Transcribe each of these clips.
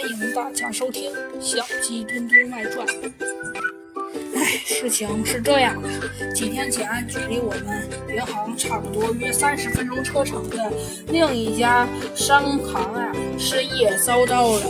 欢迎大家收听《小鸡墩墩外传》。哎，事情是这样的，几天前，距离我们银行差不多约三十分钟车程的另一家商行啊，失业遭到了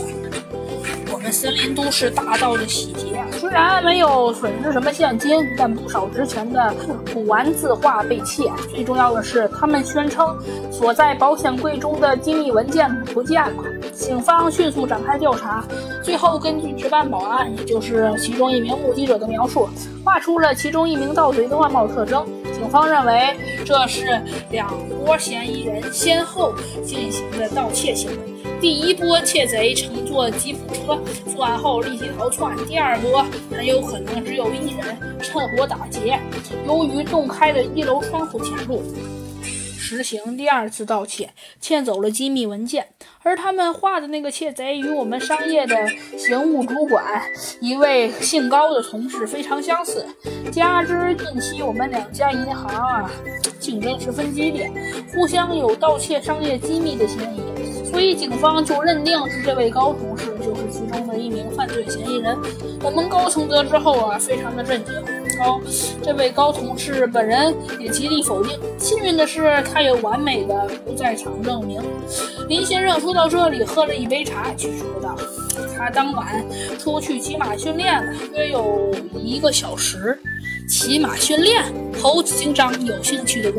我们森林都市大盗的洗劫。虽然没有损失什么现金，但不少值钱的古玩字画被窃。最重要的是，他们宣称锁在保险柜中的机密文件不见了。警方迅速展开调查，最后根据值班保安，也就是其中一名目击者的描述，画出了其中一名盗贼的外貌特征。警方认为这是两波嫌疑人先后进行的盗窃行为。第一波窃贼乘坐吉普车作案后立即逃窜，第二波很有可能只有一人趁火打劫，由于洞开的一楼窗户潜入。实行第二次盗窃，窃走了机密文件。而他们画的那个窃贼与我们商业的刑务主管一位姓高的同事非常相似。加之近期我们两家银行啊竞争十分激烈，互相有盗窃商业机密的嫌疑，所以警方就认定是这位高同事就是其中的一名犯罪嫌疑人。我们高层得知后啊，非常的震惊。高，这位高同事本人也极力否定。幸运的是，他有完美的不在场证明。林先生说到这里，喝了一杯茶，继续说道：“他当晚出去骑马训练了，约有一个小时。骑马训练？”猴子警长有兴趣的。